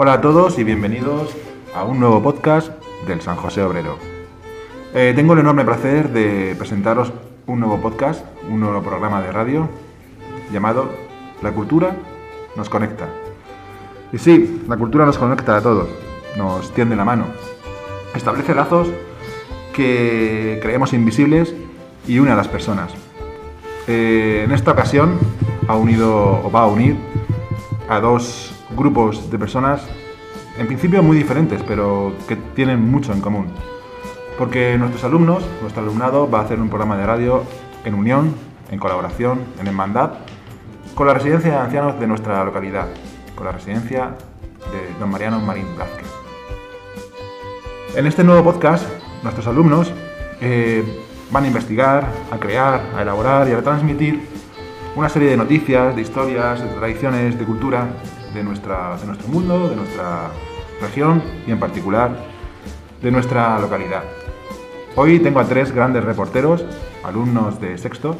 Hola a todos y bienvenidos a un nuevo podcast del San José Obrero. Eh, tengo el enorme placer de presentaros un nuevo podcast, un nuevo programa de radio llamado La cultura nos conecta. Y sí, la cultura nos conecta a todos, nos tiende la mano, establece lazos que creemos invisibles y une a las personas. Eh, en esta ocasión ha unido o va a unir a dos grupos de personas en principio muy diferentes, pero que tienen mucho en común. Porque nuestros alumnos, nuestro alumnado va a hacer un programa de radio en unión, en colaboración, en hermandad, con la residencia de ancianos de nuestra localidad, con la residencia de don Mariano Marín Vázquez. En este nuevo podcast, nuestros alumnos eh, van a investigar, a crear, a elaborar y a transmitir una serie de noticias, de historias, de tradiciones, de cultura de, nuestra, de nuestro mundo, de nuestra región y en particular de nuestra localidad. Hoy tengo a tres grandes reporteros, alumnos de sexto,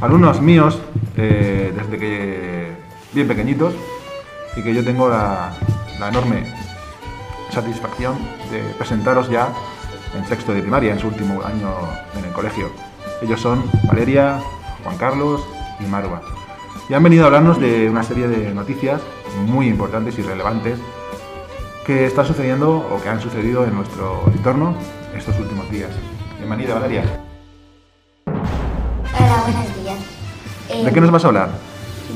alumnos míos eh, desde que bien pequeñitos y que yo tengo la, la enorme satisfacción de presentaros ya en sexto de primaria, en su último año en el colegio. Ellos son Valeria, Juan Carlos y Marwa. Y han venido a hablarnos de una serie de noticias muy importantes y relevantes que están sucediendo o que han sucedido en nuestro entorno estos últimos días. Bienvenida, Valeria. Hola, buenos días. Eh, ¿De qué nos vas a hablar?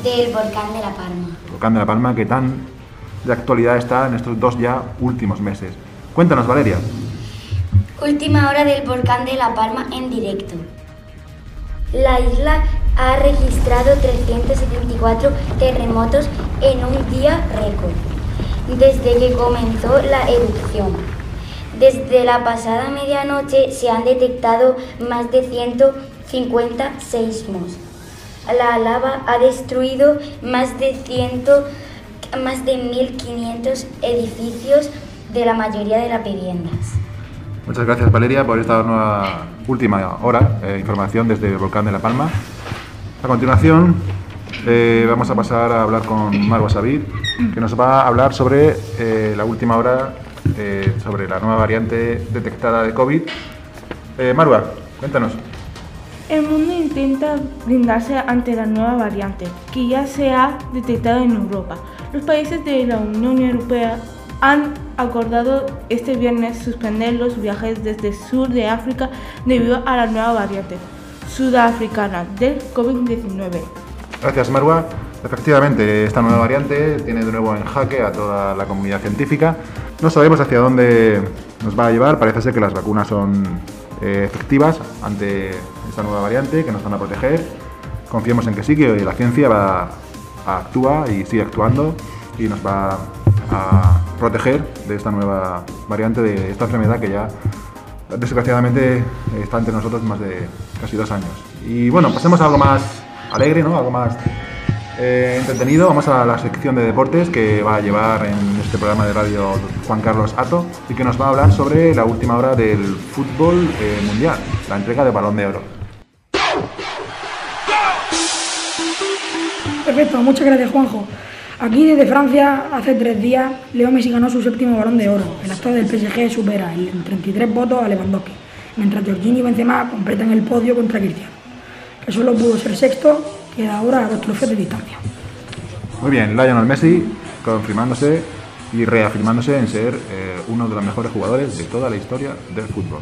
Del volcán de La Palma. El volcán de La Palma, que tan de actualidad está en estos dos ya últimos meses. Cuéntanos, Valeria. Última hora del volcán de La Palma en directo. La isla ha registrado 374 terremotos en un día récord desde que comenzó la erupción. Desde la pasada medianoche se han detectado más de 150 seismos. La lava ha destruido más de 100, más de 1.500 edificios de la mayoría de las viviendas. Muchas gracias, Valeria, por esta nueva última hora de información desde el volcán de La Palma. A continuación, eh, vamos a pasar a hablar con Marwa Sabir, que nos va a hablar sobre eh, la última hora, eh, sobre la nueva variante detectada de COVID. Marwa, cuéntanos. El mundo intenta blindarse ante la nueva variante, que ya se ha detectado en Europa. Los países de la Unión Europea han acordado este viernes suspender los viajes desde el sur de África debido a la nueva variante sudafricana del COVID-19. Gracias, Marwa. Efectivamente, esta nueva variante tiene de nuevo en jaque a toda la comunidad científica. No sabemos hacia dónde nos va a llevar. Parece ser que las vacunas son eh, efectivas ante esta nueva variante, que nos van a proteger. Confiemos en que sí, que la ciencia va actúa y sigue actuando y nos va a proteger de esta nueva variante, de esta enfermedad que ya desgraciadamente está entre nosotros más de casi dos años. Y bueno, pasemos a algo más alegre, ¿no? Algo más eh, entretenido. Vamos a la sección de deportes que va a llevar en este programa de radio Juan Carlos Ato y que nos va a hablar sobre la última hora del fútbol eh, mundial, la entrega de balón de oro. Perfecto, muchas gracias Juanjo. Aquí desde Francia, hace tres días, Leo Messi ganó su séptimo balón de oro. El actor del PSG supera en 33 votos a Lewandowski, mientras Jorginho y Benzema completan el podio contra Cristiano, que solo pudo ser sexto, queda ahora a dos trofeos de distancia. Muy bien, Lionel Messi confirmándose y reafirmándose en ser eh, uno de los mejores jugadores de toda la historia del fútbol.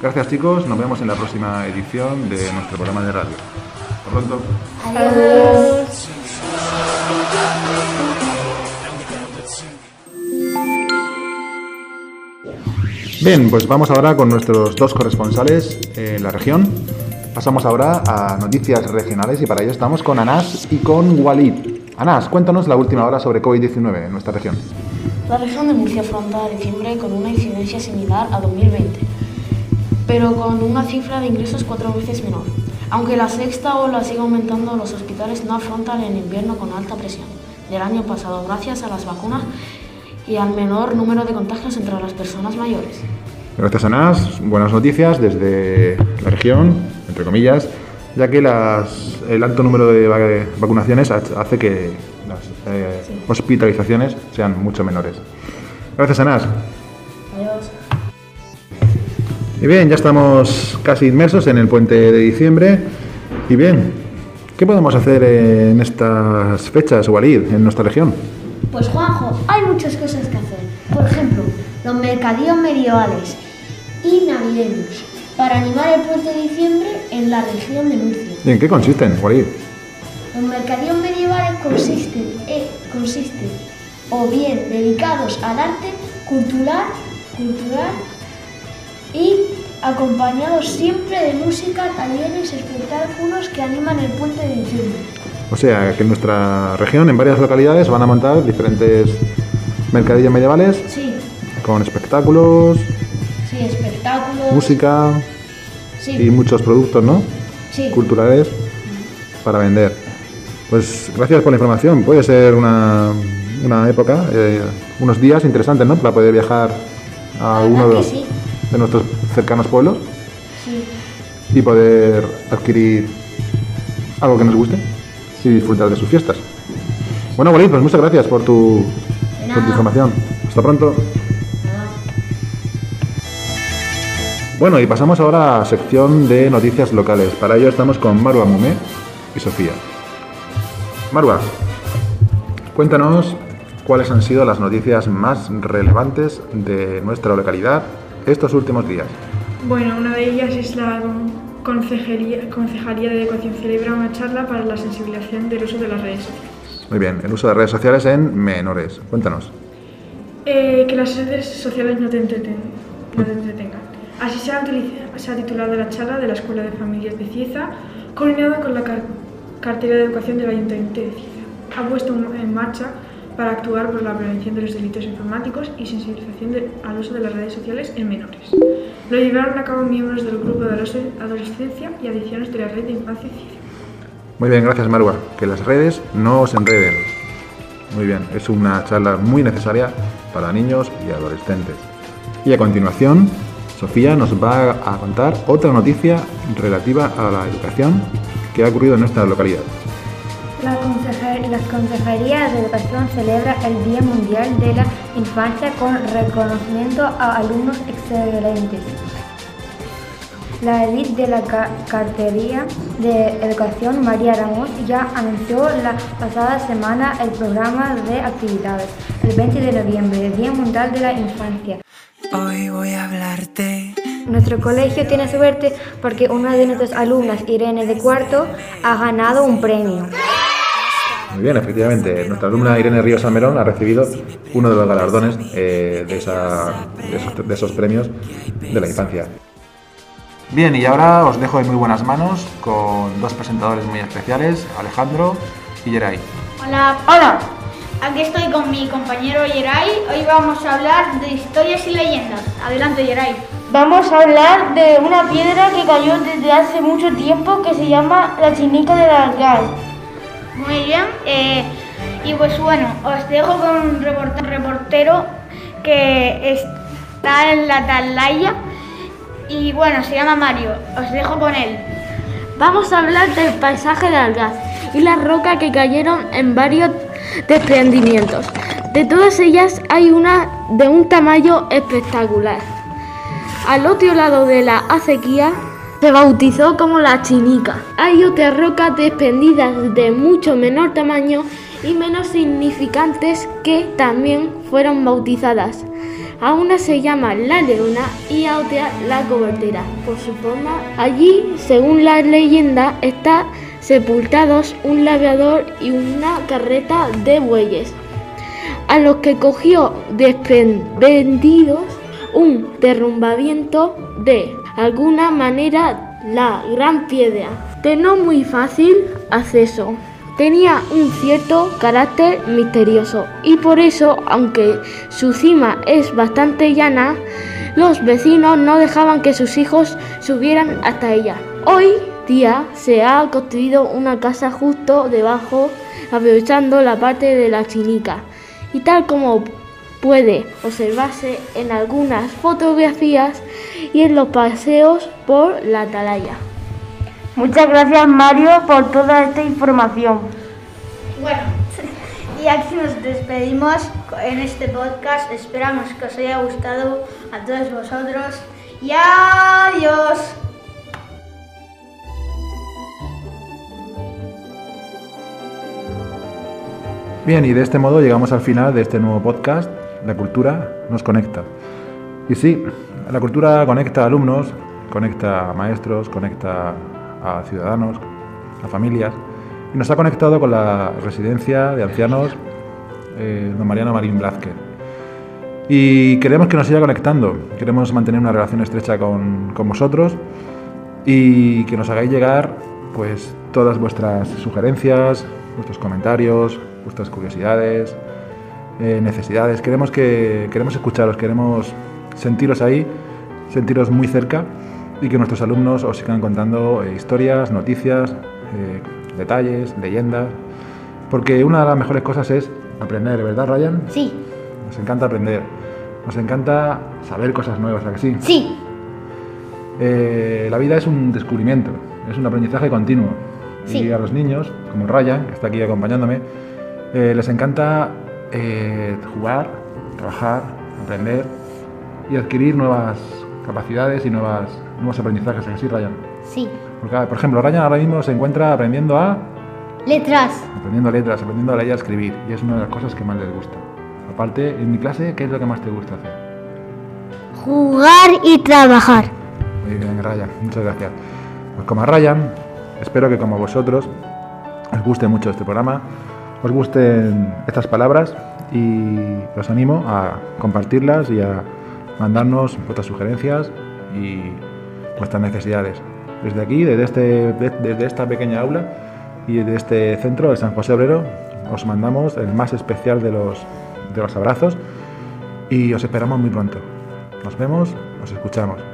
Gracias chicos, nos vemos en la próxima edición de nuestro programa de radio. Hasta pronto. Adiós. Bien, pues vamos ahora con nuestros dos corresponsales en la región. Pasamos ahora a noticias regionales y para ello estamos con Anás y con Walid. Anás, cuéntanos la última hora sobre COVID-19 en nuestra región. La región de Murcia afronta diciembre con una incidencia similar a 2020, pero con una cifra de ingresos cuatro veces menor. Aunque la sexta ola sigue aumentando, los hospitales no afrontan el invierno con alta presión del año pasado gracias a las vacunas y al menor número de contagios entre las personas mayores. Gracias, Anás. Buenas noticias desde la región, entre comillas. ya que las- el alto número de va- vacunaciones ha- hace que las eh, hospitalizaciones sean mucho menores. Gracias, Anas. Adiós. Y bien, ya estamos casi inmersos en el puente de diciembre. Y bien, ¿qué podemos hacer en estas fechas, Walid, en nuestra región? Pues Juanjo, hay muchas cosas que hacer. Por ejemplo, los mercadillos medievales y navideños para animar el puente de diciembre en la región de Murcia. ¿Y en qué consisten, Walid? Los mercadillos medievales consisten, eh, consisten o bien dedicados al arte cultural, cultural y acompañados siempre de música, talleres, espectáculos que animan el puente de diciembre. O sea, que en nuestra región, en varias localidades, van a montar diferentes mercadillos medievales Sí, con espectáculos, sí, espectáculos. música Sí, y muchos productos, ¿no? sí. Culturales para vender. Pues gracias por la información. Puede ser una, una época, eh, unos días interesantes, ¿no? Para poder viajar a uno de, sí. nuestros cercanos pueblos Sí. y poder adquirir algo que nos guste y disfrutar de sus fiestas. Bueno, Walid, pues muchas gracias por tu, por tu información. Hasta pronto. Bueno, y pasamos ahora a la sección de noticias locales. Para ello estamos con Marua Mumé y Sofía. Marua, cuéntanos cuáles han sido las noticias más relevantes de nuestra localidad estos últimos días. Bueno, una de ellas es la Concejalía de Educación celebra una charla para la sensibilización del uso de las redes sociales. Muy bien, el uso de redes sociales en menores. Cuéntanos. Eh, que las redes sociales no te, entreten- no te entretengan. Así se ha, se ha titulado la charla de la Escuela de Familias de Cieza, coordinada con la car- cartera de educación del Ayuntamiento de Cieza. Ha puesto en en marcha para actuar por la prevención de los delitos informáticos y sensibilización de- al uso de las redes sociales en menores. Lo llevaron a cabo miembros del grupo de Adoles- adolescencia y adicciones de la red de infancia Cieza. Muy bien, gracias Marua. Que las redes no os enreden. Muy bien, es una charla muy necesaria para niños y adolescentes. Y a continuación, Sofía nos va a contar otra noticia relativa a la educación que ha ocurrido en nuestra localidad. La consejer- las consejerías de educación celebra el Día Mundial de la Infancia con reconocimiento a alumnos excelentes. La edit de la ca- cartería de educación, María Ramos, ya anunció la pasada semana el programa de actividades, el 20 de noviembre, el Día Mundial de la Infancia. Hoy voy a hablarte. Nuestro colegio tiene suerte porque una de nuestras alumnas, Irene de Cuarto, ha ganado un premio. Muy bien, efectivamente, nuestra alumna Irene Ríos Almerón ha recibido uno de los galardones eh, de, esa- de esos, de esos premios de la infancia. Bien, y ahora os dejo en muy buenas manos con dos presentadores muy especiales, Alejandro y Geray. Hola, hola. Aquí estoy con mi compañero Yeray. Hoy vamos a hablar de historias y leyendas. Adelante, Yeray. Vamos a hablar de una piedra que cayó desde hace mucho tiempo que se llama la chinica del algar. Muy bien. eh, y pues bueno, os dejo con un report- reportero que está en la atalaya. Y bueno, se llama Mario. Os dejo con él. Vamos a hablar del paisaje de Algaz y las rocas que cayeron en varios desprendimientos. De todas ellas hay una de un tamaño espectacular. Al otro lado de la acequia se bautizó como la chinica. Hay otras rocas desprendidas de mucho menor tamaño y menos significantes que también fueron bautizadas. A una se llama la leona y a otra la cobertera, por su forma. Allí, según la leyenda, está sepultados un labrador y una carreta de bueyes, a los que cogió desprendidos un derrumbamiento de alguna manera la gran piedra, de no muy fácil acceso. Tenía un cierto carácter misterioso y por eso, aunque su cima es bastante llana, los vecinos no dejaban que sus hijos subieran hasta ella. Hoy día se ha construido una casa justo debajo, aprovechando la parte de la chinica. Y tal como puede observarse en algunas fotografías y en los paseos por la atalaya. Muchas gracias Mario por toda esta información. Bueno, y aquí nos despedimos en este podcast. Esperamos que os haya gustado a todos vosotros. Y adiós. Bien, y de este modo llegamos al final de este nuevo podcast, La cultura nos conecta. Y sí, la cultura conecta a alumnos, conecta a maestros, conecta a ciudadanos, a familias, y nos ha conectado con la residencia de ancianos eh, don Mariano Marín Blázquez. Y queremos que nos siga conectando, queremos mantener una relación estrecha con, con vosotros y que nos hagáis llegar pues todas vuestras sugerencias, vuestros comentarios, vuestras curiosidades, eh, necesidades. Queremos que queremos escucharos, queremos sentiros ahí, sentiros muy cerca y que nuestros alumnos os sigan contando eh, historias, noticias, eh, detalles, leyendas, porque una de las mejores cosas es aprender, ¿verdad, Ryan? Sí. Nos encanta aprender, nos encanta saber cosas nuevas, ¿a que sí? Sí. Eh, la vida es un descubrimiento, es un aprendizaje continuo. Sí. Y a los niños, como Ryan, que está aquí acompañándome, les encanta jugar, trabajar, aprender y adquirir nuevas capacidades y nuevas, nuevos aprendizajes. ¿A que sí, Ryan? Sí. Porque, por ejemplo, Ryan ahora mismo se encuentra aprendiendo a Letras. aprendiendo letras, aprendiendo a leer y a escribir, y es una de las cosas que más les gusta. Aparte, en mi clase, ¿qué es lo que más te gusta hacer? Jugar y trabajar. Muy bien, Ryan, muchas gracias. Pues como a Ryan, espero que como a vosotros os guste mucho este programa, os gusten estas palabras y os animo a compartirlas y a mandarnos vuestras sugerencias y vuestras necesidades. Desde aquí, desde, este, de- desde esta pequeña aula y desde este centro de San José Obrero, os mandamos el más especial de los, de los abrazos y os esperamos muy pronto. Nos vemos, nos escuchamos.